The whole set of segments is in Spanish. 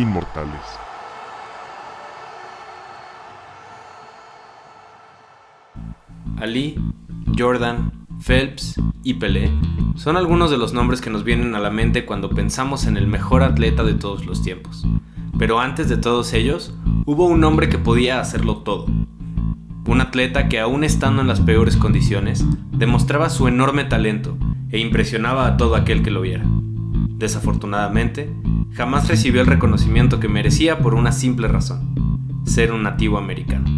inmortales. Ali, Jordan, Phelps y Pelé son algunos de los nombres que nos vienen a la mente cuando pensamos en el mejor atleta de todos los tiempos. Pero antes de todos ellos, hubo un hombre que podía hacerlo todo. Un atleta que aún estando en las peores condiciones, demostraba su enorme talento e impresionaba a todo aquel que lo viera. Desafortunadamente, jamás recibió el reconocimiento que merecía por una simple razón, ser un nativo americano.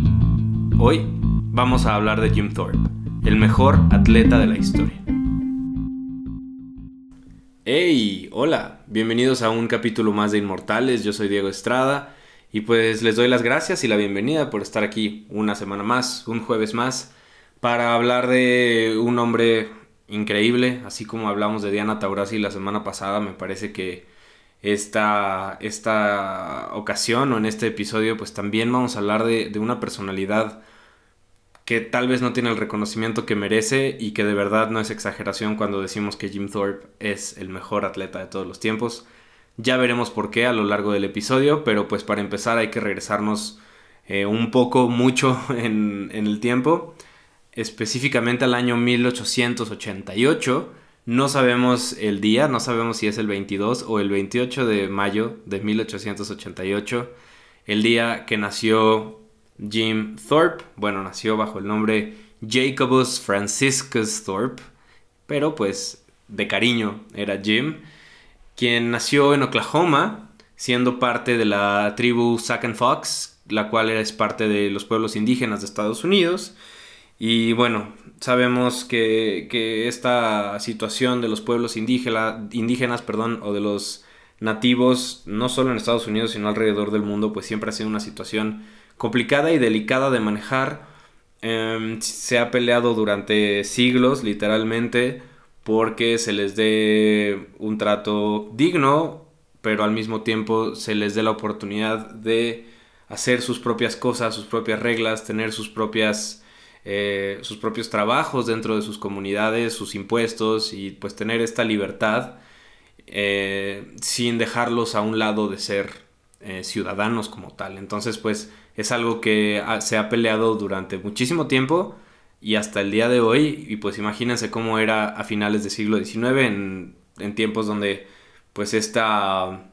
Hoy vamos a hablar de Jim Thorpe, el mejor atleta de la historia. ¡Hey! Hola, bienvenidos a un capítulo más de Inmortales, yo soy Diego Estrada y pues les doy las gracias y la bienvenida por estar aquí una semana más, un jueves más, para hablar de un hombre increíble, así como hablamos de Diana Taurasi la semana pasada, me parece que esta, esta ocasión o en este episodio pues también vamos a hablar de, una personalidad que tal vez no tiene el reconocimiento que merece y que de verdad no es exageración cuando decimos que Jim Thorpe es el mejor atleta de todos los tiempos. Ya veremos por qué a lo largo del episodio, pero pues para empezar hay que regresarnos eh, un poco, mucho en, en el tiempo, específicamente al año 1888. No sabemos el día, no sabemos si es el 22 o el 28 de mayo de 1888, el día que nació Jim Thorpe, bueno, nació bajo el nombre Jacobus Franciscus Thorpe, pero pues de cariño era Jim, quien nació en Oklahoma, siendo parte de la tribu Sac and Fox, la cual es parte de los pueblos indígenas de Estados Unidos. Y bueno, sabemos que, que esta situación de los pueblos indígenas perdón, o de los nativos, no solo en Estados Unidos, sino alrededor del mundo, pues siempre ha sido una situación complicada y delicada de manejar. Em, se ha peleado durante siglos, literalmente, porque se les dé un trato digno, pero al mismo tiempo se les dé la oportunidad de hacer sus propias cosas, sus propias reglas, tener sus propias eh, sus propios trabajos dentro de sus comunidades, sus impuestos y pues tener esta libertad eh, sin dejarlos a un lado de ser eh, ciudadanos como tal. Entonces pues es algo que se ha peleado durante muchísimo tiempo y hasta el día de hoy. Y pues imagínense cómo era a finales del siglo XIX, en, tiempos donde pues esta,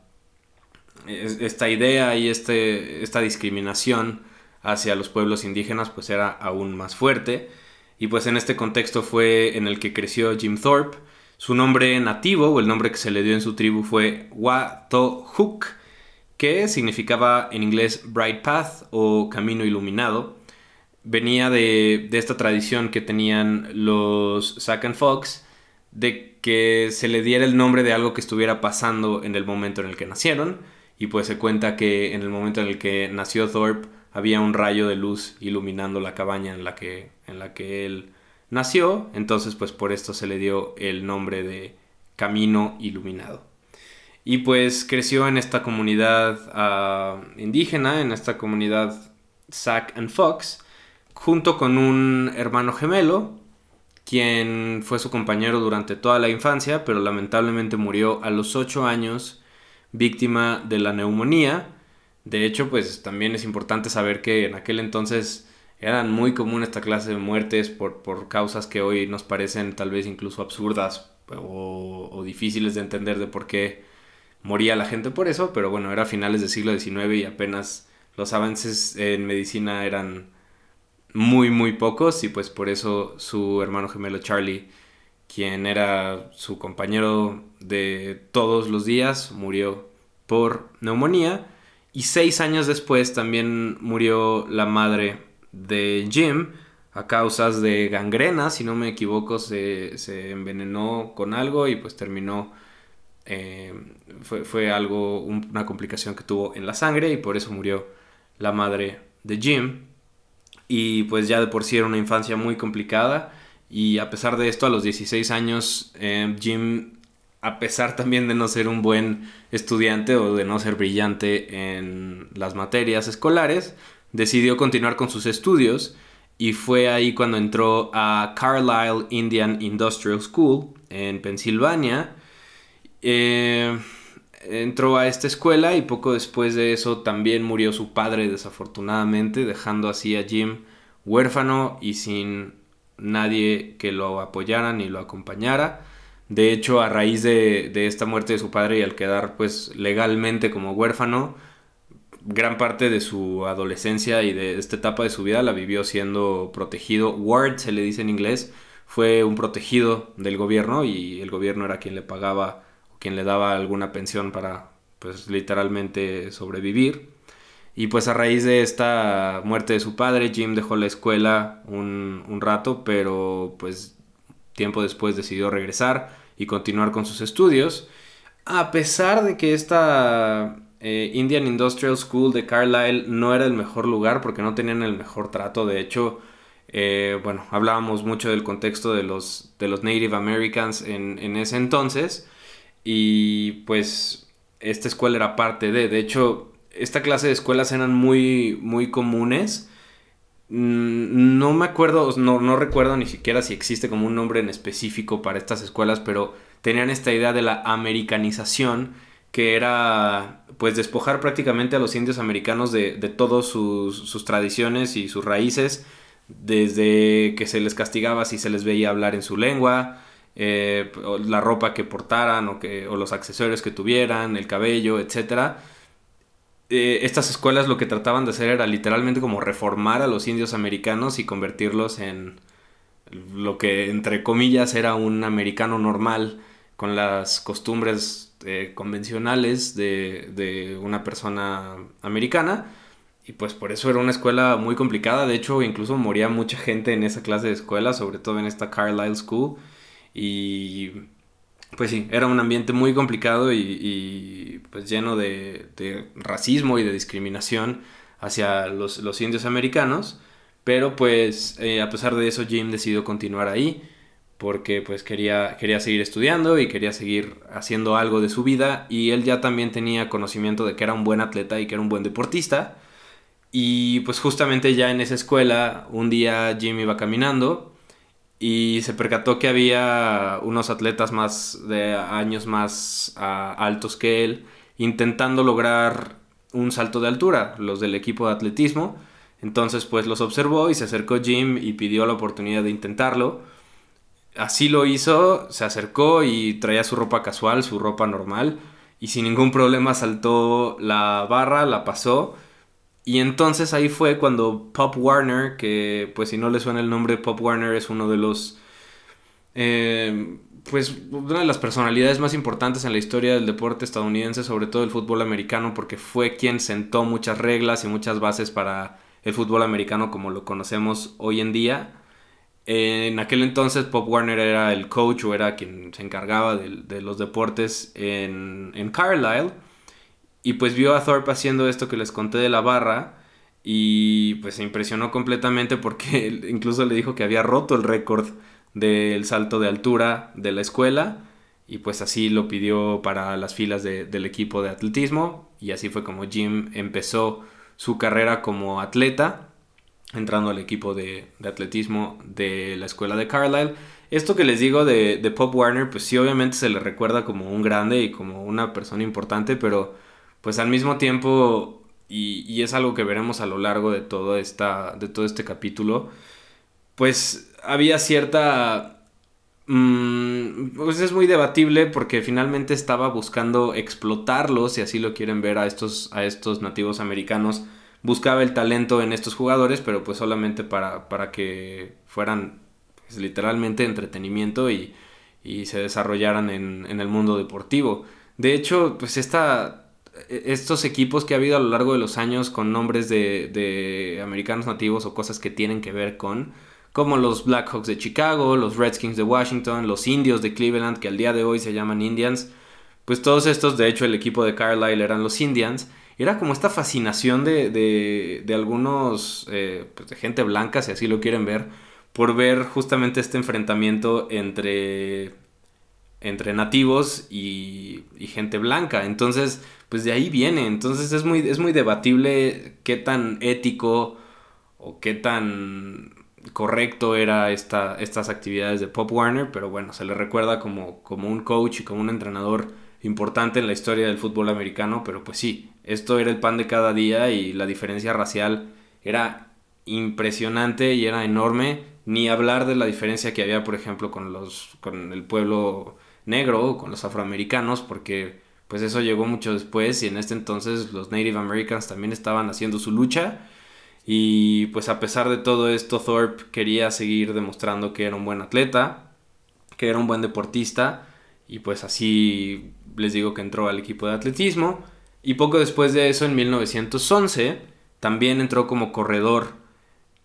esta idea y este, esta discriminación hacia los pueblos indígenas pues era aún más fuerte. Y pues en este contexto fue en el que creció Jim Thorpe. Su nombre nativo o el nombre que se le dio en su tribu fue Watohuk que significaba en inglés Bright Path o Camino Iluminado. Venía de, esta tradición que tenían los Sac and Fox de que se le diera el nombre de algo que estuviera pasando en el momento en el que nacieron. Y pues se cuenta que en el momento en el que nació Thorpe había un rayo de luz iluminando la cabaña en la que, en la que él nació. Entonces pues por esto se le dio el nombre de Camino Iluminado. Y pues creció en esta comunidad ah, indígena, en esta comunidad Sac and Fox, junto con un hermano gemelo, quien fue su compañero durante toda la infancia, pero lamentablemente murió a los 8 años víctima de la neumonía. De hecho, pues también es importante saber que en aquel entonces eran muy común esta clase de muertes por, por causas que hoy nos parecen tal vez incluso absurdas o, o difíciles de entender de por qué moría la gente por eso, pero bueno, era finales del siglo XIX y apenas los avances en medicina eran muy, muy pocos y pues por eso su hermano gemelo Charlie, quien era su compañero de todos los días, murió por neumonía y seis años después también murió la madre de Jim a causas de gangrena, si no me equivoco, se, se envenenó con algo y pues terminó eh, fue, algo, una complicación que tuvo en la sangre y por eso murió la madre de Jim. Y pues ya de por sí era una infancia muy complicada y a pesar de esto, a los 16 años, eh, Jim, a pesar también de no ser un buen estudiante o de no ser brillante en las materias escolares, decidió continuar con sus estudios y fue ahí cuando entró a Carlisle Indian Industrial School en Pensilvania eh, entró a esta escuela y poco después de eso también murió su padre desafortunadamente, dejando así a Jim huérfano y sin nadie que lo apoyara ni lo acompañara. De hecho, a raíz de, de, esta muerte de su padre y al quedar pues legalmente como huérfano, gran parte de su adolescencia y de esta etapa de su vida la vivió siendo protegido. Ward se le dice en inglés, fue un protegido del gobierno y el gobierno era quien le pagaba quien le daba alguna pensión para pues literalmente sobrevivir. Y pues a raíz de esta muerte de su padre, Jim dejó la escuela un, un rato, pero pues tiempo después decidió regresar y continuar con sus estudios. A pesar de que esta eh, Indian Industrial School de Carlisle no era el mejor lugar porque no tenían el mejor trato. De hecho, eh, bueno, hablábamos mucho del contexto de los, de los Native Americans en, en, ese entonces. Y pues esta escuela era parte de. De hecho, esta clase de escuelas eran muy, muy comunes. Mm, no me acuerdo, no, no recuerdo ni siquiera si existe como un nombre en específico para estas escuelas, pero tenían esta idea de la americanización, que era pues despojar prácticamente a los indios americanos de, de todas sus, sus, tradiciones y sus raíces, desde que se les castigaba si se les veía hablar en su lengua, eh, la ropa que portaran o, que, o los accesorios que tuvieran, el cabello, etcétera eh, estas escuelas lo que trataban de hacer era literalmente como reformar a los indios americanos y convertirlos en lo que entre comillas era un americano normal con las costumbres eh, convencionales de, de, una persona americana. Y pues por eso era una escuela muy complicada. De hecho incluso moría mucha gente en esa clase de escuela sobre todo en esta Carlisle School. Y pues sí, era un ambiente muy complicado y, pues lleno de, racismo y de discriminación hacia los, indios americanos. Pero pues eh, a pesar de eso Jim decidió continuar ahí porque pues quería, quería seguir estudiando y quería seguir haciendo algo de su vida y él ya también tenía conocimiento de que era un buen atleta y que era un buen deportista. Y pues justamente ya en esa escuela un día Jim iba caminando y se percató que había unos atletas más de años más ah, altos que él intentando lograr un salto de altura, los del equipo de atletismo. Entonces pues los observó y se acercó Jim y pidió la oportunidad de intentarlo. Así lo hizo, se acercó y traía su ropa casual, su ropa normal y sin ningún problema saltó la barra, la pasó y entonces ahí fue cuando Pop Warner, que pues si no le suena el nombre, Pop Warner es uno de los... Eh, pues una de las personalidades más importantes en la historia del deporte estadounidense, sobre todo el fútbol americano, porque fue quien sentó muchas reglas y muchas bases para el fútbol americano como lo conocemos hoy en día. En aquel entonces Pop Warner era el coach o era quien se encargaba de, de los deportes en, en Carlisle. Y pues vio a Thorpe haciendo esto que les conté de la barra y pues se impresionó completamente porque incluso le dijo que había roto el récord del salto de altura de la escuela y pues así lo pidió para las filas del equipo de atletismo y así fue como Jim empezó su carrera como atleta entrando al equipo de, atletismo de la escuela de Carlisle. Esto que les digo de, de Pop Warner pues sí obviamente se le recuerda como un grande y como una persona importante pero pues al mismo tiempo, y, es algo que veremos a lo largo de todo, esta, de todo este capítulo, pues había cierta... Mm, pues es muy debatible porque finalmente estaba buscando explotarlos, si así lo quieren ver, a estos, a estos nativos americanos. Buscaba el talento en estos jugadores, pero pues solamente para, para que fueran pues, literalmente entretenimiento y, y se desarrollaran en, en el mundo deportivo. De hecho, pues esta estos equipos que ha habido a lo largo de los años con nombres de, americanos nativos o cosas que tienen que ver con, como los Blackhawks de Chicago, los Redskins de Washington, los Indios de Cleveland, que al día de hoy se llaman Indians, pues todos estos, de hecho el equipo de Carlisle eran los Indians, era como esta fascinación de, de, algunos, eh, pues de gente blanca, si así lo quieren ver, por ver justamente este enfrentamiento entre entre nativos y, y, gente blanca. Entonces, pues de ahí viene. Entonces es muy, es muy debatible qué tan ético o qué tan correcto era esta, estas actividades de Pop Warner, pero bueno, se le recuerda como, como un coach y como un entrenador importante en la historia del fútbol americano, pero pues sí, esto era el pan de cada día y la diferencia racial era impresionante y era enorme, ni hablar de la diferencia que había, por ejemplo, con los con el pueblo negro, con los afroamericanos, porque pues eso llegó mucho después y en este entonces los Native Americans también estaban haciendo su lucha. Y pues a pesar de todo esto Thorpe quería seguir demostrando que era un buen atleta, que era un buen deportista y pues así les digo que entró al equipo de atletismo. Y poco después de eso en 1911 también entró como corredor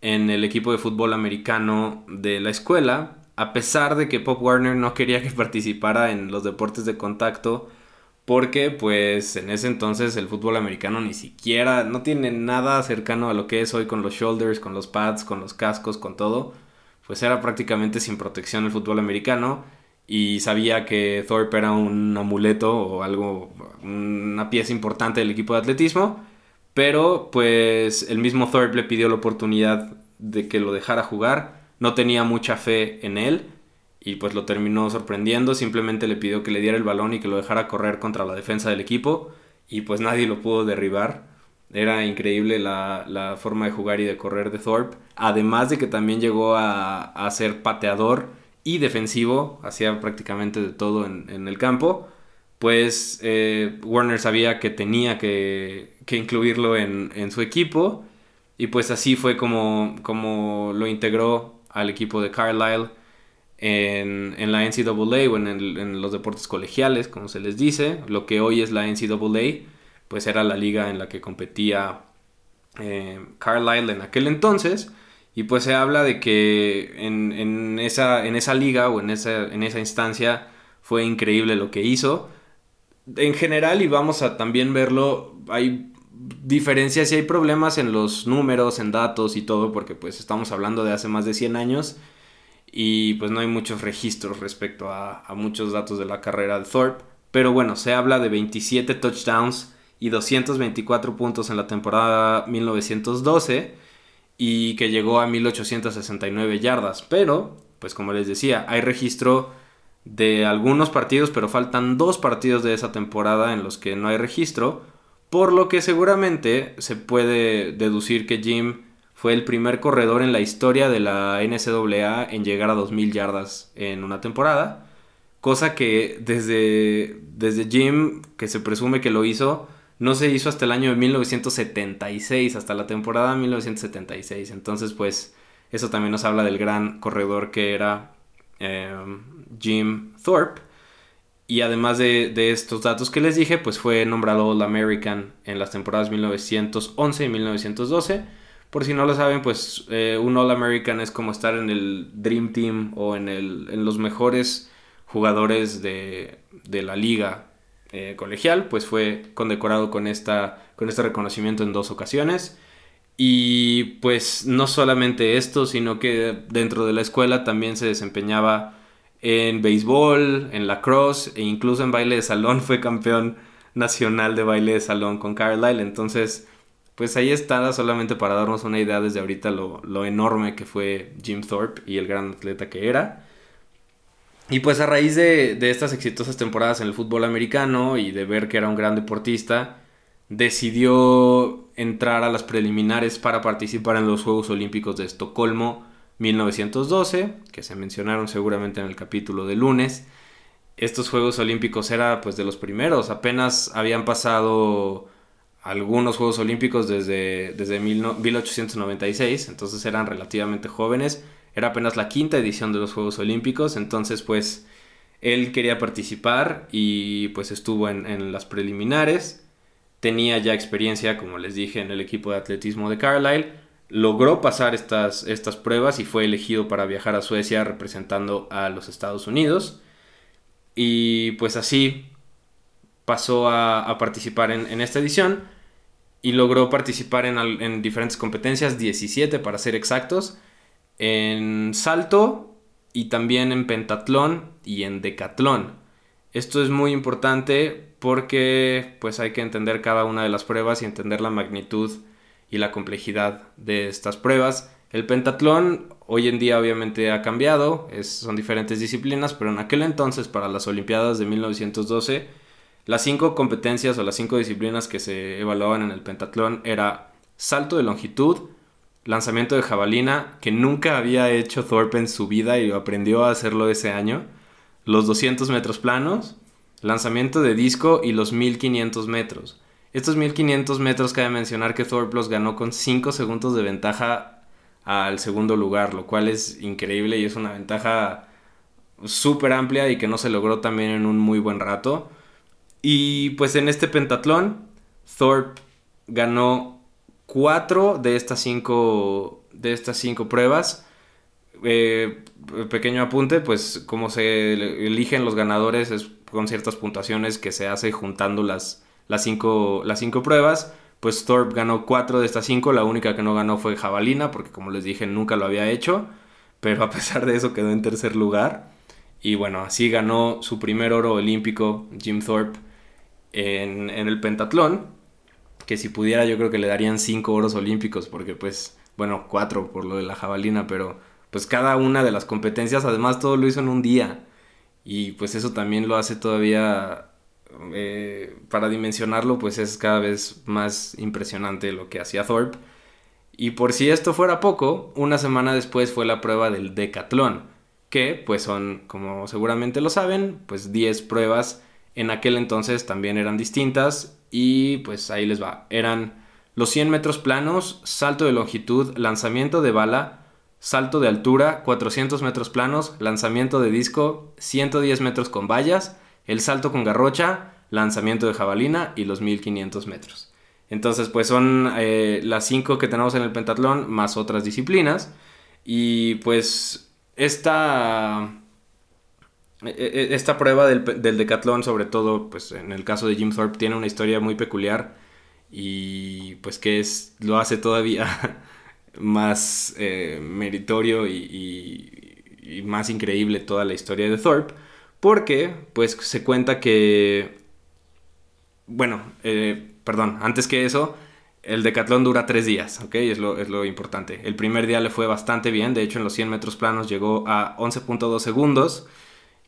en el equipo de fútbol americano de la escuela a pesar de que Pop Warner no quería que participara en los deportes de contacto porque pues en ese entonces el fútbol americano ni siquiera, no tiene nada cercano a lo que es hoy con los shoulders, con los pads, con los cascos, con todo. Pues era prácticamente sin protección el fútbol americano y sabía que Thorpe era un amuleto o algo, una pieza importante del equipo de atletismo. Pero pues el mismo Thorpe le pidió la oportunidad de que lo dejara jugar. No tenía mucha fe en él y pues lo terminó sorprendiendo, simplemente le pidió que le diera el balón y que lo dejara correr contra la defensa del equipo y pues nadie lo pudo derribar. Era increíble la, forma de jugar y de correr de Thorpe, además de que también llegó a, ser pateador y defensivo, hacía prácticamente de todo en, el campo, pues eh, Warner sabía que tenía que, incluirlo en, su equipo y pues así fue como, como lo integró al equipo de Carlisle en, en la NCAA o en, en, los deportes colegiales, como se les dice. Lo que hoy es la NCAA, pues era la liga en la que competía eh, Carlisle en aquel entonces. Y pues se habla de que en, en, esa, en esa liga o en esa, en esa instancia fue increíble lo que hizo. En general, y vamos a también verlo, hay diferencias y hay problemas en los números, en datos y todo, porque pues estamos hablando de hace más de 100 años y pues no hay muchos registros respecto a, muchos datos de la carrera de Thorpe. Pero bueno, se habla de 27 touchdowns y 224 puntos en la temporada 1912 y que llegó a 1869 yardas. Pero, pues como les decía, hay registro de algunos partidos, pero faltan dos partidos de esa temporada en los que no hay registro, por lo que seguramente se puede deducir que Jim fue el primer corredor en la historia de la NCAA en llegar a 2.000 yardas en una temporada. Cosa que desde, desde Jim, que se presume que lo hizo, no se hizo hasta el año de 1976, hasta la temporada 1976. Entonces, pues, eso también nos habla del gran corredor que era em, Jim Thorpe. Y además de, de, estos datos que les dije, pues fue nombrado All American en las temporadas 1911 y 1912 por si no lo saben, pues eh, un All American es como estar en el Dream Team o en, el, en los mejores jugadores de, la liga eh, colegial. Pues fue condecorado con, esta, con este reconocimiento en dos ocasiones. Y pues no solamente esto, sino que dentro de la escuela también se desempeñaba en béisbol, en lacrosse e incluso en baile de salón. Fue campeón nacional de baile de salón con Carlisle. Entonces pues ahí está solamente para darnos una idea desde ahorita lo, enorme que fue Jim Thorpe y el gran atleta que era. Y pues a raíz de, estas exitosas temporadas en el fútbol americano y de ver que era un gran deportista, decidió entrar a las preliminares para participar en los Juegos Olímpicos de Estocolmo 1912, que se mencionaron seguramente en el capítulo de lunes. Estos Juegos Olímpicos eran pues de los primeros, apenas habían pasado algunos Juegos Olímpicos desde, desde 1896, entonces eran relativamente jóvenes. Era apenas la quinta edición de los Juegos Olímpicos, entonces pues él quería participar y pues estuvo en, las preliminares. Tenía ya experiencia, como les dije, en el equipo de atletismo de Carlisle. Logró pasar estas, estas pruebas y fue elegido para viajar a Suecia representando a los Estados Unidos. Y pues así pasó a, participar en, esta edición y logró participar en, diferentes competencias, 17 para ser exactos, en salto y también en pentatlón y en decatlón. Esto es muy importante porque pues hay que entender cada una de las pruebas y entender la magnitud y la complejidad de estas pruebas. El pentatlón hoy en día obviamente ha cambiado, son diferentes disciplinas, pero en aquel entonces para las Olimpiadas de 1912 Las cinco competencias o las cinco disciplinas que se evaluaban en el pentatlón era salto de longitud, lanzamiento de jabalina, que nunca había hecho Thorpe en su vida y aprendió a hacerlo ese año, los 200 metros planos, lanzamiento de disco y los 1500 metros. Estos 1500 metros cabe mencionar que Thorpe los ganó con 5 segundos de ventaja al segundo lugar, lo cual es increíble y es una ventaja súper amplia y que no se logró también en un muy buen rato. Y pues en este pentatlón, Thorpe ganó 4 de estas 5 de estas cinco pruebas. Eh, pequeño apunte, pues como se eligen los ganadores es con ciertas puntuaciones que se hace juntando las, las, cinco, las cinco pruebas. Pues Thorpe ganó 4 de estas 5, la única que no ganó fue Jabalina, porque como les dije nunca lo había hecho, pero a pesar de eso quedó en tercer lugar. Y bueno, así ganó su primer oro olímpico Jim Thorpe en, en el pentatlón, que si pudiera yo creo que le darían 5 oros olímpicos, porque pues, bueno, 4 por lo de la jabalina, pero pues cada una de las competencias, además todo lo hizo en un día. Y pues eso también lo hace todavía, eh, para dimensionarlo, pues es cada vez más impresionante lo que hacía Thorpe. Y por si esto fuera poco, una semana después fue la prueba del decatlón que pues son, como seguramente lo saben, pues 10 pruebas en aquel entonces también eran distintas y pues ahí les va. Eran los 100 metros planos, salto de longitud, lanzamiento de bala, salto de altura, 400 metros planos, lanzamiento de disco, 110 metros con vallas, el salto con garrocha, lanzamiento de jabalina y los 1500 metros. Entonces pues son eh, las 5 que tenemos en el pentatlón más otras disciplinas y pues esta, e, e, esta prueba del, decatlón, sobre todo pues en el caso de Jim Thorpe, tiene una historia muy peculiar y pues que es, lo hace todavía más eh, meritorio y, más increíble toda la historia de Thorpe, porque pues se cuenta que, bueno, eh, perdón, antes que eso, el decatlón dura tres días, ¿ok? Es lo, es lo importante. El primer día le fue bastante bien, de hecho en los 100 metros planos llegó a 11.2 segundos,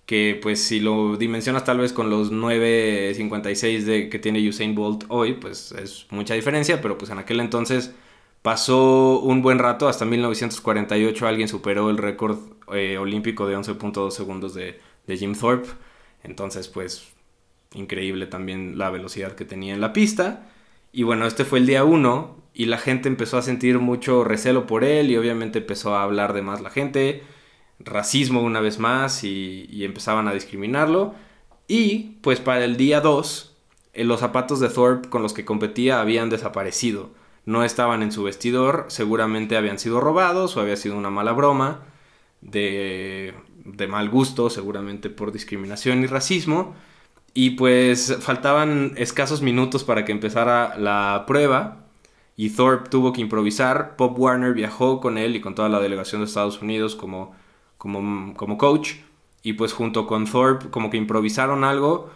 que pues si lo dimensionas tal vez con los 9.56 de, que tiene Usain Bolt hoy, pues es mucha diferencia, pero pues en aquel entonces pasó un buen rato, hasta 1948 alguien superó el récord eh, olímpico de 11.2 segundos de, de Jim Thorpe, entonces pues increíble también la velocidad que tenía en la pista. Y bueno, este fue el día uno y la gente empezó a sentir mucho recelo por él y obviamente empezó a hablar de más la gente, racismo una vez más y, empezaban a discriminarlo. Y pues para el día 2, eh, los zapatos de Thorpe con los que competía habían desaparecido. No estaban en su vestidor, seguramente habían sido robados o había sido una mala broma de, de mal gusto, seguramente por discriminación y racismo. Y pues faltaban escasos minutos para que empezara la prueba y Thorpe tuvo que improvisar. Pop Warner viajó con él y con toda la delegación de Estados Unidos como, como, como coach. Y pues junto con Thorpe como que improvisaron algo.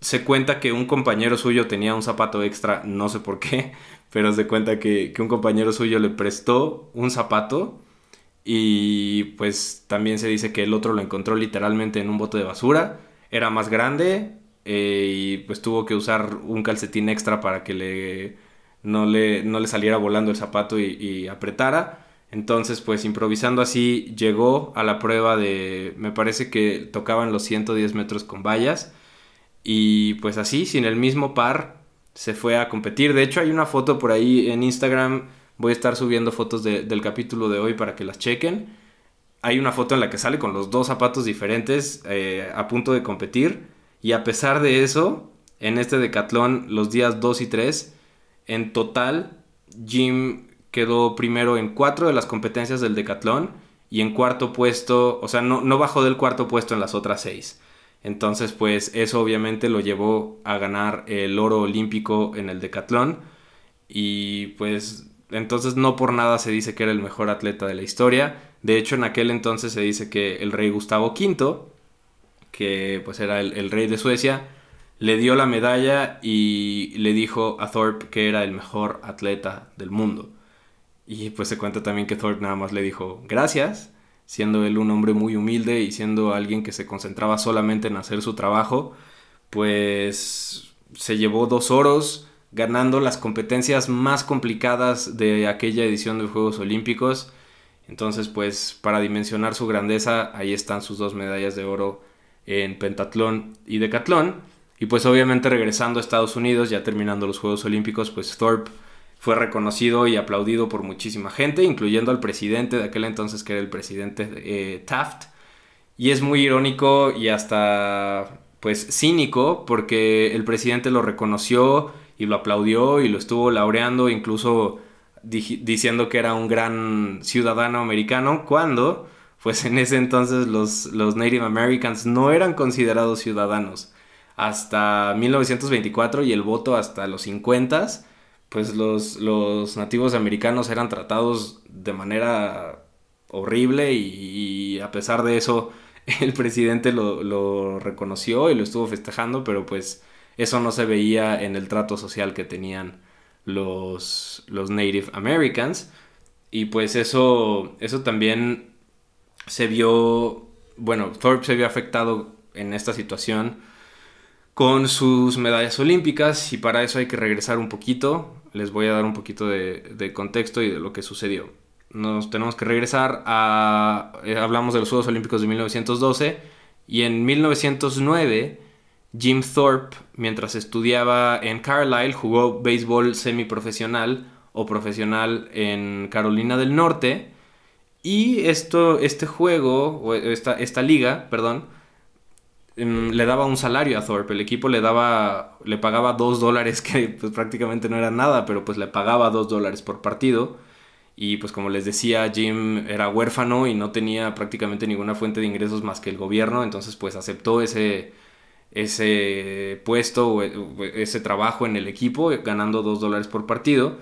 Se cuenta que un compañero suyo tenía un zapato extra, no sé por qué, pero se cuenta que, que un compañero suyo le prestó un zapato y pues también se dice que el otro lo encontró literalmente en un bote de basura. Era más grande, eh, y pues tuvo que usar un calcetín extra para que le no le, no le saliera volando el zapato y, apretara. Entonces, pues improvisando así, llegó a la prueba de, me parece que tocaban los 110 metros con vallas. Y pues así, sin el mismo par, se fue a competir. De hecho, hay una foto por ahí en Instagram. Voy a estar subiendo fotos del capítulo de hoy para que las chequen. Hay una foto en la que sale con los dos zapatos diferentes eh, a punto de competir. Y a pesar de eso, en este decatlón, los días 2 y 3, en total, Jim quedó primero en cuatro de las competencias del decatlón y en cuarto puesto, o sea, no, no bajó del cuarto puesto en las otras seis. Entonces, pues eso obviamente lo llevó a ganar el oro olímpico en el decatlón. Y pues entonces no por nada se dice que era el mejor atleta de la historia. De hecho, en aquel entonces se dice que el rey Gustavo V que pues era el, rey de Suecia, le dio la medalla y le dijo a Thorpe que era el mejor atleta del mundo. Y pues se cuenta también que Thorpe nada más le dijo gracias, siendo él un hombre muy humilde y siendo alguien que se concentraba solamente en hacer su trabajo, pues se llevó dos oros, ganando las competencias más complicadas de aquella edición de Juegos Olímpicos. Entonces, pues para dimensionar su grandeza, ahí están sus dos medallas de oro en pentatlón y decatlón. Y pues obviamente regresando a Estados Unidos, ya terminando los Juegos Olímpicos, pues Thorpe fue reconocido y aplaudido por muchísima gente, incluyendo al presidente de aquel entonces que era el presidente eh, Taft. Y es muy irónico y hasta pues cínico porque el presidente lo reconoció y lo aplaudió y lo estuvo laureando, incluso diciendo que era un gran ciudadano americano, cuando pues en ese entonces los, los Native Americans no eran considerados ciudadanos. Hasta 1924 y el voto hasta los 50 pues los, los nativos americanos eran tratados de manera horrible y, a pesar de eso el presidente lo, reconoció y lo estuvo festejando, pero pues eso no se veía en el trato social que tenían los, los Native Americans. Y pues eso, eso también se vio, bueno, Thorpe se vio afectado en esta situación con sus medallas olímpicas y para eso hay que regresar un poquito les voy a dar un poquito de, contexto y de lo que sucedió. Nos tenemos que regresar a... Eh, hablamos de los Juegos Olímpicos de 1912 y en 1909 Jim Thorpe, mientras estudiaba en Carlisle, jugó béisbol semiprofesional o profesional en Carolina del Norte. Y esto, este juego, o esta, esta liga, perdón, Em, le daba un salario a Thorpe. El equipo le daba, le pagaba dos dólares, que pues prácticamente no era nada, pero pues le pagaba dos dólares por partido. Y pues como les decía, Jim era huérfano y no tenía prácticamente ninguna fuente de ingresos más que el gobierno, entonces pues aceptó ese, ese puesto o ese trabajo en el equipo, ganando dos dólares por partido.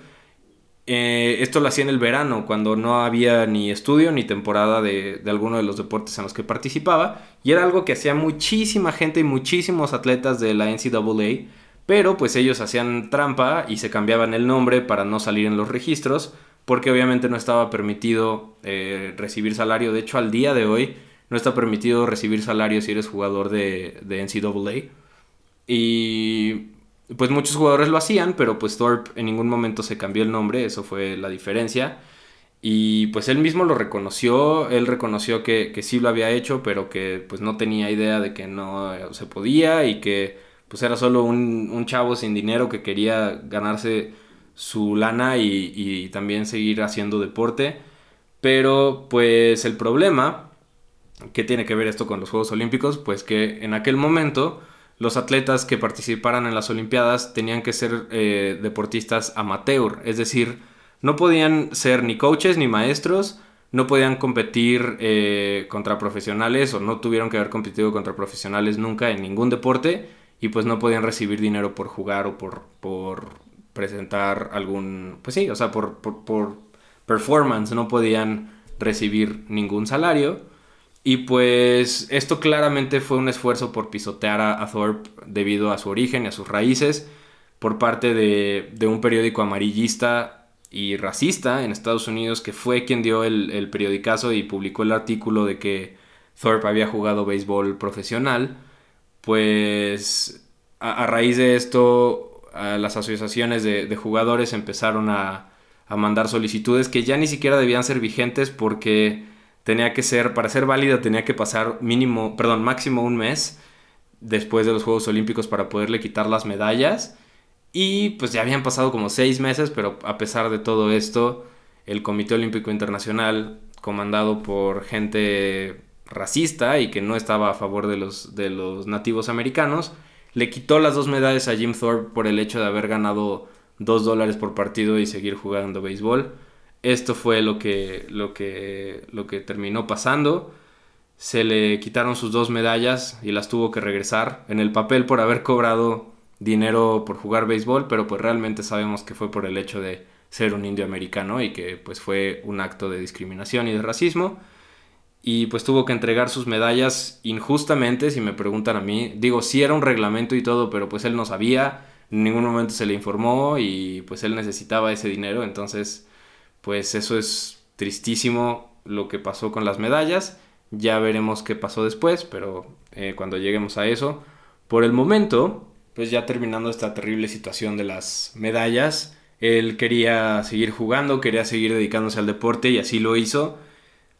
Eh, esto lo hacía en el verano, cuando no había ni estudio ni temporada de, alguno de los deportes en los que participaba. Y era algo que hacía muchísima gente y muchísimos atletas de la NCAA. Pero pues ellos hacían trampa y se cambiaban el nombre para no salir en los registros. Porque obviamente no estaba permitido eh, recibir salario. De hecho, al día de hoy no está permitido recibir salario si eres jugador de, NCAA. Y pues muchos jugadores lo hacían, pero pues Thorpe en ningún momento se cambió el nombre, eso fue la diferencia. Y pues él mismo lo reconoció, él reconoció que, sí lo había hecho, pero que pues no tenía idea de que no se podía y que pues era solo un, chavo sin dinero que quería ganarse su lana y también seguir haciendo deporte. Pero pues el problema, ¿qué tiene que ver esto con los Juegos Olímpicos? Pues que en aquel momento los atletas que participaran en las Olimpiadas tenían que ser eh, deportistas amateur, es decir, no podían ser ni coaches ni maestros, no podían competir eh, contra profesionales o no tuvieron que haber competido contra profesionales nunca en ningún deporte y pues no podían recibir dinero por jugar o por, por presentar algún, pues sí, o sea, por, por performance, no podían recibir ningún salario. Y pues esto claramente fue un esfuerzo por pisotear a, Thorpe debido a su origen y a sus raíces por parte de, un periódico amarillista y racista en Estados Unidos que fue quien dio el, periodicazo y publicó el artículo de que Thorpe había jugado béisbol profesional. Pues a, raíz de esto las asociaciones de, jugadores empezaron a, a mandar solicitudes que ya ni siquiera debían ser vigentes porque tenía que ser, para ser válida tenía que pasar mínimo, perdón, máximo un mes después de los Juegos Olímpicos para poderle quitar las medallas. Y pues ya habían pasado como seis meses, pero a pesar de todo esto, el Comité Olímpico Internacional, comandado por gente racista y que no estaba a favor de los, de los nativos americanos, le quitó las dos medallas a Jim Thorpe por el hecho de haber ganado dos dólares por partido y seguir jugando béisbol. Esto fue lo que, lo que, lo que terminó pasando. Se le quitaron sus dos medallas y las tuvo que regresar en el papel por haber cobrado dinero por jugar béisbol, pero pues realmente sabemos que fue por el hecho de ser un indio americano y que pues fue un acto de discriminación y de racismo. Y pues tuvo que entregar sus medallas injustamente, si me preguntan a mí. Digo, sí era un reglamento y todo, pero pues él no sabía, en ningún momento se le informó y pues él necesitaba ese dinero, entonces pues eso es tristísimo lo que pasó con las medallas. Ya veremos qué pasó después, pero eh, cuando lleguemos a eso, Por el momento, pues ya terminando esta terrible situación de las medallas, él quería seguir jugando, quería seguir dedicándose al deporte y así lo hizo.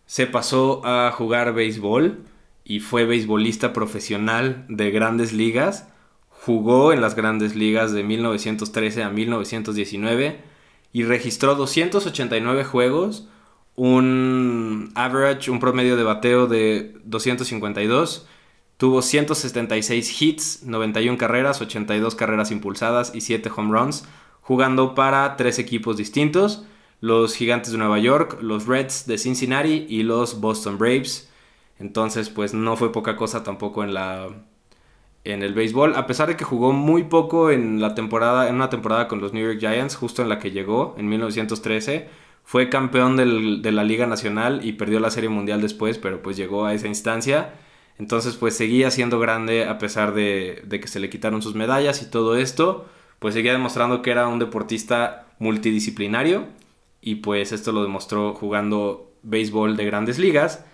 Se pasó a jugar béisbol y fue beisbolista profesional de grandes ligas. Jugó en las grandes ligas de 1913 a 1919 y registró 289 juegos, un average, un promedio de bateo de 252. Tuvo 176 hits, 91 carreras, 82 carreras impulsadas y 7 home runs, jugando para tres equipos distintos, los Gigantes de Nueva York, los Reds de Cincinnati y los Boston Braves. Entonces, pues no fue poca cosa tampoco en la en el béisbol, a pesar de que jugó muy poco en la temporada en una temporada con los New York Giants, justo en la que llegó en 1913, fue campeón de la Liga Nacional y perdió la Serie Mundial después, pero pues llegó a esa instancia. Entonces, pues seguía siendo grande a pesar de, de que se le quitaron sus medallas y todo esto, pues seguía demostrando que era un deportista multidisciplinario y pues esto lo demostró jugando béisbol de grandes ligas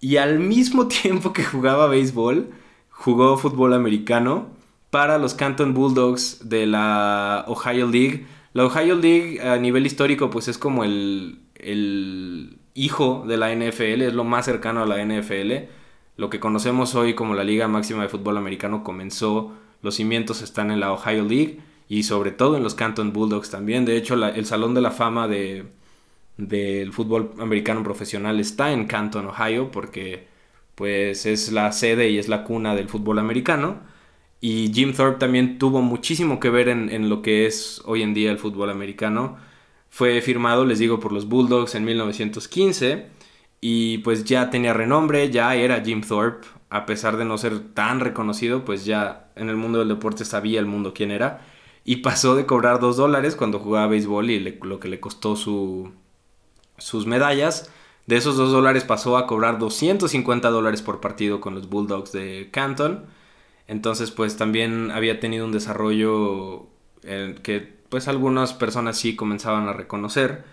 y al mismo tiempo que jugaba béisbol, jugó fútbol americano para los Canton Bulldogs de la Ohio League. La Ohio League a nivel histórico pues es como el, el hijo de la NFL, es lo más cercano a la NFL. Lo que conocemos hoy como la Liga Máxima de Fútbol Americano comenzó, los cimientos están en la Ohio League y sobre todo en los Canton Bulldogs también. De hecho, el Salón de la Fama de, del fútbol americano profesional está en Canton, Ohio, porque pues es la sede y es la cuna del fútbol americano. Y Jim Thorpe también tuvo muchísimo que ver en, lo que es hoy en día el fútbol americano. Fue firmado, les digo, por los Bulldogs en 1915 y pues ya tenía renombre, ya era Jim Thorpe, a pesar de no ser tan reconocido, pues ya en el mundo del deporte sabía el mundo quién era. Y pasó de cobrar 2 dólares cuando jugaba béisbol y lo que le costó su, sus medallas. De esos 2 dólares pasó a cobrar 250 dólares por partido con los Bulldogs de Canton. Entonces pues también había tenido un desarrollo que pues algunas personas sí comenzaban a reconocer.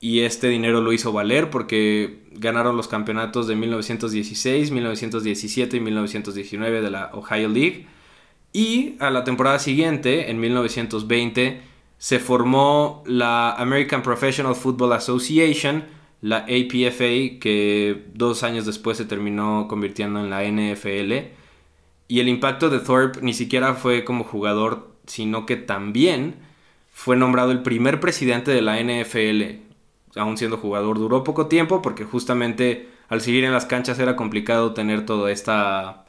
Y este dinero lo hizo valer porque ganaron los campeonatos de 1916, 1917 y 1919 de la Ohio League. Y a la temporada siguiente, en 1920, se formó la American Professional Football Association, la APFA, que dos años después se terminó convirtiendo en la NFL. Y el impacto de Thorpe ni siquiera fue como jugador, sino que también fue nombrado el primer presidente de la NFL, aún siendo jugador. Duró poco tiempo porque justamente al seguir en las canchas era complicado tener todo esta,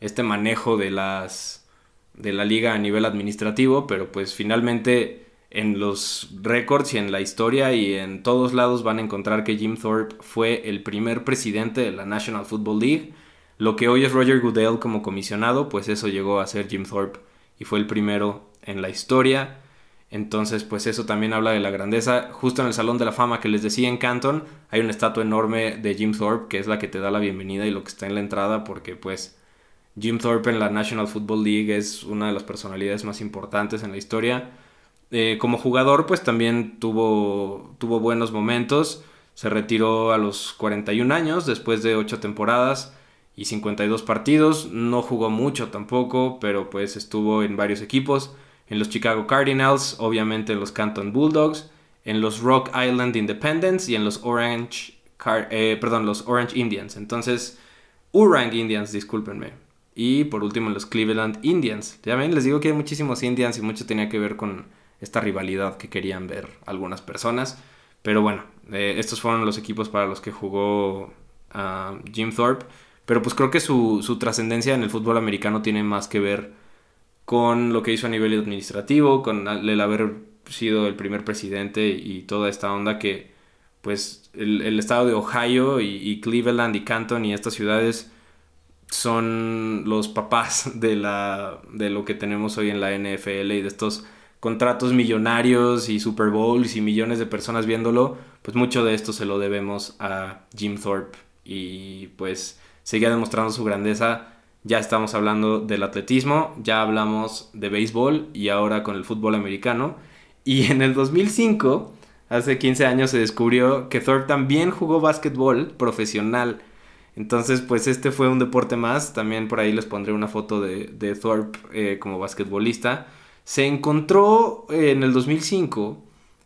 este manejo de, las, de la liga a nivel administrativo, pero pues finalmente en los récords y en la historia y en todos lados van a encontrar que Jim Thorpe fue el primer presidente de la National Football League. Lo que hoy es Roger Goodell como comisionado, pues eso llegó a ser Jim Thorpe y fue el primero en la historia. Entonces, pues eso también habla de la grandeza. Justo en el Salón de la Fama que les decía en Canton, hay una estatua enorme de Jim Thorpe, que es la que te da la bienvenida y lo que está en la entrada, porque pues Jim Thorpe en la National Football League es una de las personalidades más importantes en la historia. Eh, como jugador, pues también tuvo, tuvo buenos momentos. Se retiró a los 41 años después de 8 temporadas y 52 partidos. No jugó mucho tampoco, pero pues estuvo en varios equipos. En los Chicago Cardinals, obviamente en los Canton Bulldogs, en los Rock Island Independents y en los Orange, eh, perdón, los Orange Indians. Entonces, Urang Indians, discúlpenme. Y por último en los Cleveland Indians. Ya ven, les digo que hay muchísimos Indians y mucho tenía que ver con esta rivalidad que querían ver algunas personas. Pero bueno, eh, estos fueron los equipos para los que jugó ah, Jim Thorpe. Pero pues creo que su, su trascendencia en el fútbol americano tiene más que ver con lo que hizo a nivel administrativo, con el haber sido el primer presidente y toda esta onda que pues el, estado de Ohio y, y, Cleveland y Canton y estas ciudades son los papás de, la, de lo que tenemos hoy en la NFL y de estos contratos millonarios y Super Bowls y millones de personas viéndolo, pues mucho de esto se lo debemos a Jim Thorpe y pues seguía demostrando su grandeza. Ya estamos hablando del atletismo, ya hablamos de béisbol y ahora con el fútbol americano. Y en el 2005, hace 15 años, se descubrió que Thorpe también jugó básquetbol profesional. Entonces, pues este fue un deporte más. También por ahí les pondré una foto de, Thorpe eh, como basquetbolista. Se encontró en el 2005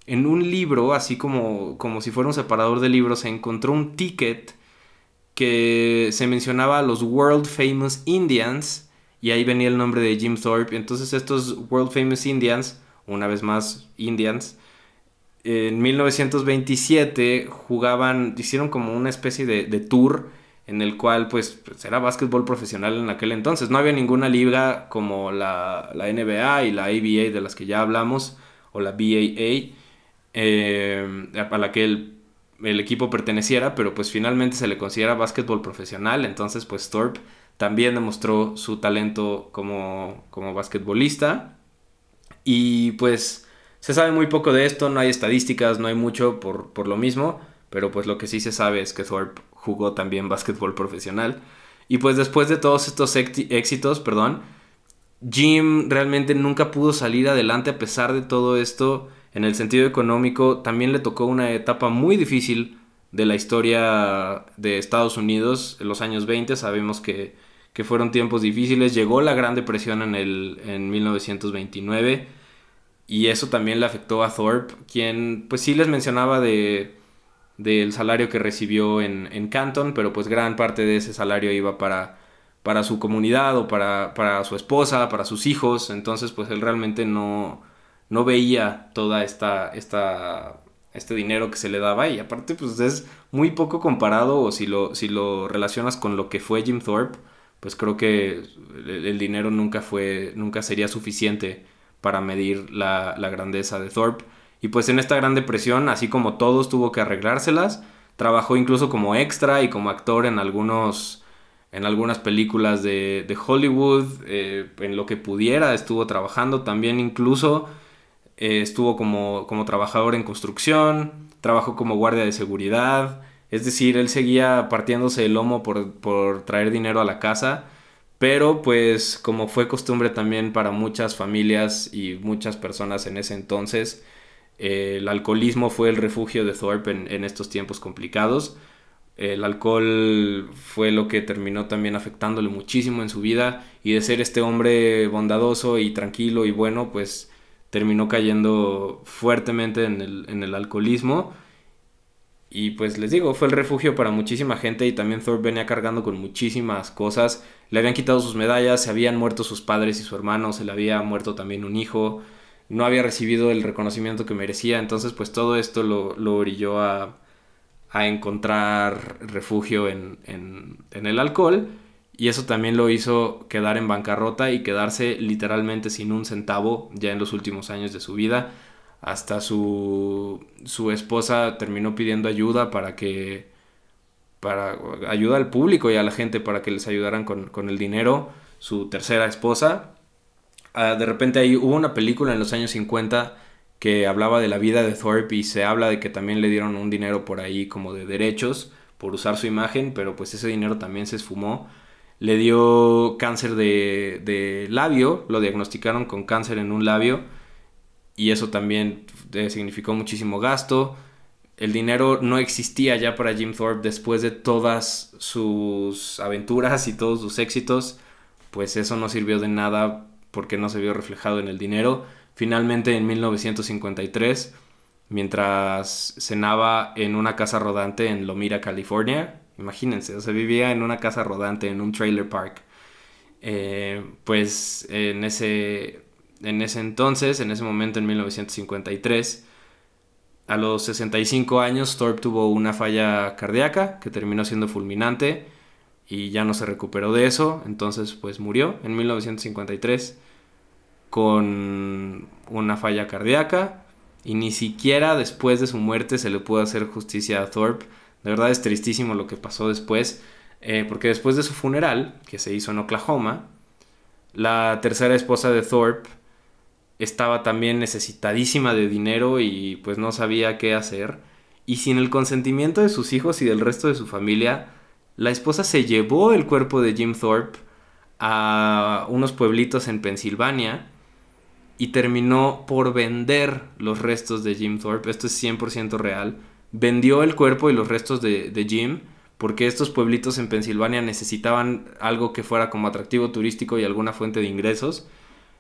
en un libro, así como, como si fuera un separador de libros, se encontró un ticket que se mencionaba los World Famous Indians y ahí venía el nombre de Jim Thorpe. Entonces estos World Famous Indians, una vez más Indians, en 1927 jugaban, hicieron como una especie de, de tour en el cual pues, pues, era básquetbol profesional en aquel entonces. No había ninguna liga como la, la, NBA y la ABA de las que ya hablamos, o la BAA, eh, a la que el, el, equipo perteneciera, pero pues finalmente se le considera básquetbol profesional, entonces pues Thorpe también demostró su talento como, como basquetbolista y pues se sabe muy poco de esto, no hay estadísticas, no hay mucho por, por lo mismo, pero pues lo que sí se sabe es que Thorpe jugó también básquetbol profesional. Y pues después de todos estos éxitos, perdón, Jim realmente nunca pudo salir adelante a pesar de todo esto. En el sentido económico, también le tocó una etapa muy difícil de la historia de Estados Unidos en los años 20. Sabemos que, que fueron tiempos difíciles. Llegó la Gran Depresión en, el, en 1929 y eso también le afectó a Thorpe, quien pues sí les mencionaba de del salario que recibió en, en, Canton, pero pues gran parte de ese salario iba para, para su comunidad o para, para, su esposa, para sus hijos, entonces pues él realmente no, no veía toda esta, esta, este dinero que se le daba y aparte pues es muy poco comparado o si lo, si lo relacionas con lo que fue Jim Thorpe, pues creo que el, el dinero nunca fue, nunca sería suficiente para medir la, la grandeza de Thorpe. Y pues en esta gran depresión, así como todos, tuvo que arreglárselas. Trabajó incluso como extra y como actor en algunos en algunas películas de, Hollywood, eh, en lo que pudiera estuvo trabajando, también incluso eh, estuvo como, como trabajador en construcción, trabajó como guardia de seguridad, es decir, él seguía partiéndose el lomo por, por traer dinero a la casa, pero pues como fue costumbre también para muchas familias y muchas personas en ese entonces, el alcoholismo fue el refugio de Thorpe en, estos tiempos complicados. El alcohol fue lo que terminó también afectándole muchísimo en su vida y de ser este hombre bondadoso y tranquilo y bueno, pues terminó cayendo fuertemente en el, en el alcoholismo. Y pues les digo, fue el refugio para muchísima gente y también Thorpe venía cargando con muchísimas cosas. Le habían quitado sus medallas, se habían muerto sus padres y su hermano, se le había muerto también un hijo no había recibido el reconocimiento que merecía. Entonces, pues todo esto lo, lo orilló a, a encontrar refugio en, en, en, el alcohol. Y eso también lo hizo quedar en bancarrota y quedarse literalmente sin un centavo ya en los últimos años de su vida. Hasta su, su esposa terminó pidiendo ayuda para que para ayuda al público y a la gente para que les ayudaran con, con el dinero. Su tercera esposa, Ah, de repente ahí hubo una película en los años 50 que hablaba de la vida de Thorpe y se habla de que también le dieron un dinero por ahí como de derechos por usar su imagen, pero pues ese dinero también se esfumó. Le dio cáncer de, de labio, lo diagnosticaron con cáncer en un labio y eso también significó muchísimo gasto. El dinero no existía ya para Jim Thorpe después de todas sus aventuras y todos sus éxitos, pues eso no sirvió de nada porque no se vio reflejado en el dinero. Finalmente en 1953, mientras cenaba en una casa rodante en Lomira, California, imagínense, o sea, vivía en una casa rodante, en un trailer park. Eh, pues en ese, en ese entonces, en ese momento, en 1953, a los 65 años, Thorpe tuvo una falla cardíaca que terminó siendo fulminante y ya no se recuperó de eso, entonces pues murió en 1953 con una falla cardíaca y ni siquiera después de su muerte se le pudo hacer justicia a Thorpe. De verdad es tristísimo lo que pasó después, eh, porque después de su funeral, que se hizo en Oklahoma, la tercera esposa de Thorpe estaba también necesitadísima de dinero y pues no sabía qué hacer. Y sin el consentimiento de sus hijos y del resto de su familia, la esposa se llevó el cuerpo de Jim Thorpe a unos pueblitos en Pensilvania y terminó por vender los restos de Jim Thorpe. Esto es 100% real. Vendió el cuerpo y los restos de, Jim porque estos pueblitos en Pensilvania necesitaban algo que fuera como atractivo turístico y alguna fuente de ingresos.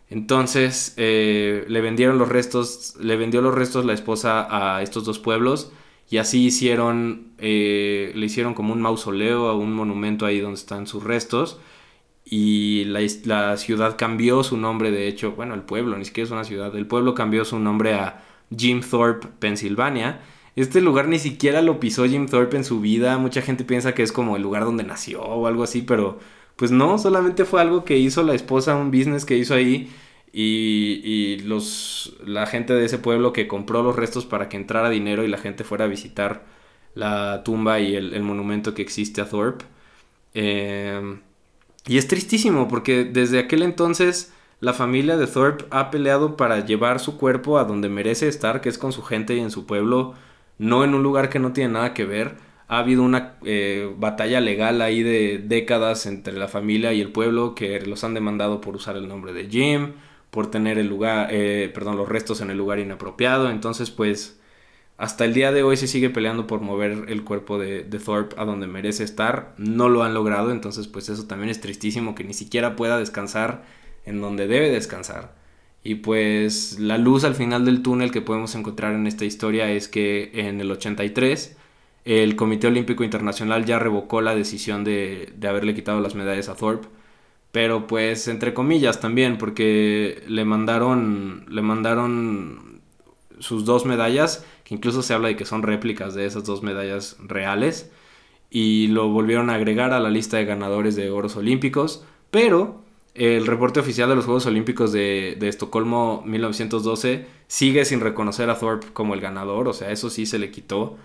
Entonces eh, le vendieron los restos, le vendió los restos la esposa a estos dos pueblos y así hicieron, eh, le hicieron como un mausoleo, un monumento ahí donde están sus restos. Y la, la, ciudad cambió su nombre, de hecho, bueno, el pueblo, ni siquiera es una ciudad, el pueblo cambió su nombre a Jim Thorpe, Pensilvania. Este lugar ni siquiera lo pisó Jim Thorpe en su vida, mucha gente piensa que es como el lugar donde nació o algo así, pero pues no, solamente fue algo que hizo la esposa, un business que hizo ahí y, y los, la gente de ese pueblo que compró los restos para que entrara dinero y la gente fuera a visitar la tumba y el, el monumento que existe a Thorpe. Eh, y es tristísimo porque desde aquel entonces la familia de Thorpe ha peleado para llevar su cuerpo a donde merece estar, que es con su gente y en su pueblo, no en un lugar que no tiene nada que ver. Ha habido una eh, batalla legal ahí de décadas entre la familia y el pueblo que los han demandado por usar el nombre de Jim, por tener el lugar, eh, perdón, los restos en el lugar inapropiado. Entonces, pues hasta el día de hoy se sigue peleando por mover el cuerpo de, Thorpe a donde merece estar. No lo han logrado, entonces pues eso también es tristísimo que ni siquiera pueda descansar en donde debe descansar. Y pues la luz al final del túnel que podemos encontrar en esta historia es que en el 83 el Comité Olímpico Internacional ya revocó la decisión de, de haberle quitado las medallas a Thorpe. Pero pues entre comillas también, porque le mandaron, le mandaron sus dos medallas que incluso se habla de que son réplicas de esas dos medallas reales, y lo volvieron a agregar a la lista de ganadores de oros olímpicos, pero el reporte oficial de los Juegos Olímpicos de, Estocolmo 1912 sigue sin reconocer a Thorpe como el ganador, o sea, eso sí se le quitó.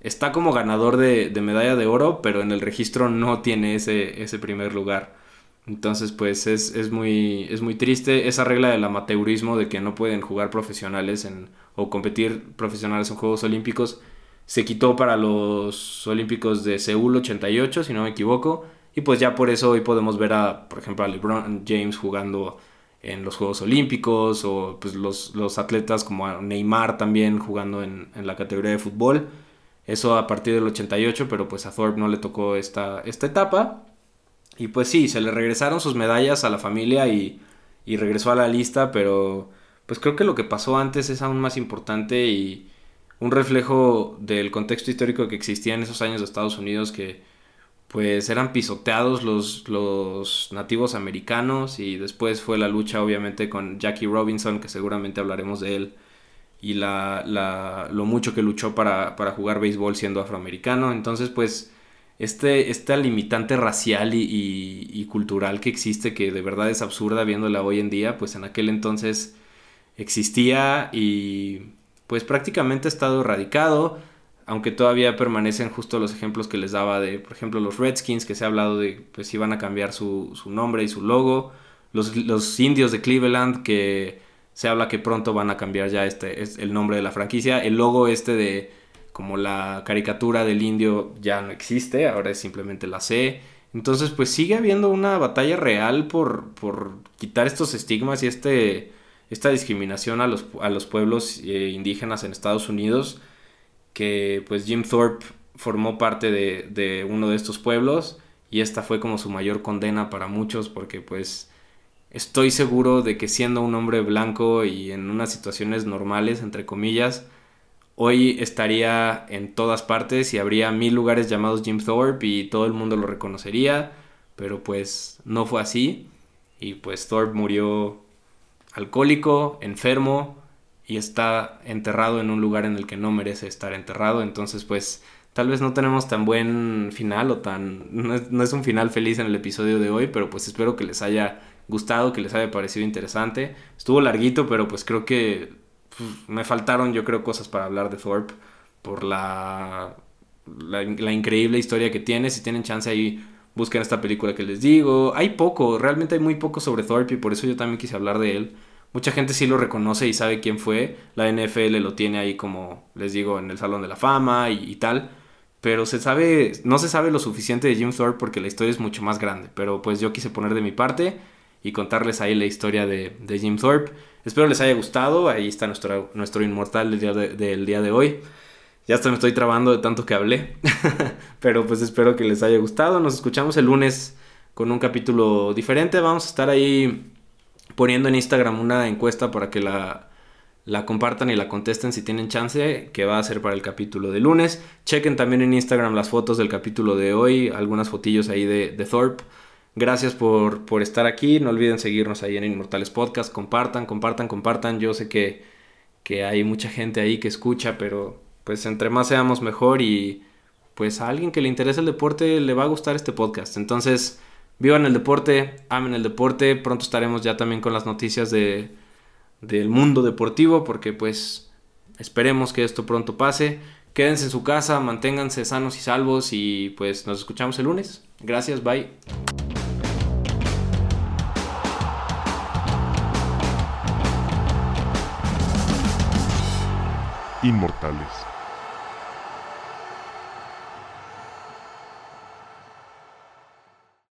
Está como ganador de, de medalla de oro, pero en el registro no tiene ese, ese primer lugar. Entonces, pues es, es, muy, es muy triste esa regla del amateurismo de que no pueden jugar profesionales en, o competir profesionales en Juegos Olímpicos. Se quitó para los Olímpicos de Seúl 88, si no me equivoco. Y pues ya por eso hoy podemos ver a, por ejemplo, a LeBron James jugando en los Juegos Olímpicos o pues los, los atletas como Neymar también jugando en, en, la categoría de fútbol. Eso a partir del 88, pero pues a Thorpe no le tocó esta, esta etapa. Y pues sí, se le regresaron sus medallas a la familia y, y regresó a la lista, pero pues creo que lo que pasó antes es aún más importante y un reflejo del contexto histórico que existía en esos años de Estados Unidos que pues eran pisoteados los, los nativos americanos y después fue la lucha obviamente con Jackie Robinson que seguramente hablaremos de él y la, la, lo mucho que luchó para, para jugar béisbol siendo afroamericano. Entonces pues este, esta limitante racial y, cultural que existe, que de verdad es absurda viéndola hoy en día, pues en aquel entonces existía y pues prácticamente ha estado erradicado, aunque todavía permanecen justo los ejemplos que les daba de, por ejemplo, los Redskins, que se ha hablado de pues si van a cambiar su, nombre y su logo, los, los, indios de Cleveland, que se habla que pronto van a cambiar ya este, es el nombre de la franquicia, el logo este de como la caricatura del indio ya no existe, ahora es simplemente la C. Entonces, pues sigue habiendo una batalla real por, por quitar estos estigmas y este, esta discriminación a los, a los pueblos eh, indígenas en Estados Unidos, que pues Jim Thorpe formó parte de, de uno de estos pueblos y esta fue como su mayor condena para muchos porque pues estoy seguro de que siendo un hombre blanco y en unas situaciones normales, entre comillas, hoy estaría en todas partes y habría mil lugares llamados Jim Thorpe y todo el mundo lo reconocería, pero pues no fue así y pues Thorpe murió alcohólico, enfermo y está enterrado en un lugar en el que no merece estar enterrado, entonces pues tal vez no tenemos tan buen final o tan no es, un final feliz en el episodio de hoy, pero pues espero que les haya gustado, que les haya parecido interesante. Estuvo larguito, pero pues creo que me faltaron yo creo cosas para hablar de Thorpe por la, la, increíble historia que tiene. Si tienen chance ahí, busquen esta película que les digo. Hay poco, realmente hay muy poco sobre Thorpe y por eso yo también quise hablar de él. Mucha gente sí lo reconoce y sabe quién fue. La NFL lo tiene ahí como, les digo, en el Salón de la Fama y, tal. Pero se sabe, no se sabe lo suficiente de Jim Thorpe porque la historia es mucho más grande. Pero pues yo quise poner de mi parte y contarles ahí la historia de, de Jim Thorpe. Espero les haya gustado. Ahí está nuestro, nuestro inmortal del día de, del día de hoy. Ya hasta me estoy trabando de tanto que hablé. Pero pues espero que les haya gustado. Nos escuchamos el lunes con un capítulo diferente. Vamos a estar ahí poniendo en Instagram una encuesta para que la, la compartan y la contesten si tienen chance, que va a ser para el capítulo de lunes. Chequen también en Instagram las fotos del capítulo de hoy, algunas fotillos ahí de, de Thorpe. Gracias por, por, estar aquí. No olviden seguirnos ahí en Inmortales Podcast. Compartan, compartan, compartan. Yo sé que, que hay mucha gente ahí que escucha, pero pues entre más seamos mejor y pues a alguien que le interese el deporte le va a gustar este podcast. Entonces, vivan el deporte, amen el deporte. Pronto estaremos ya también con las noticias de, del mundo deportivo porque pues esperemos que esto pronto pase. Quédense en su casa, manténganse sanos y salvos y pues nos escuchamos el lunes. Gracias, bye. Inmortales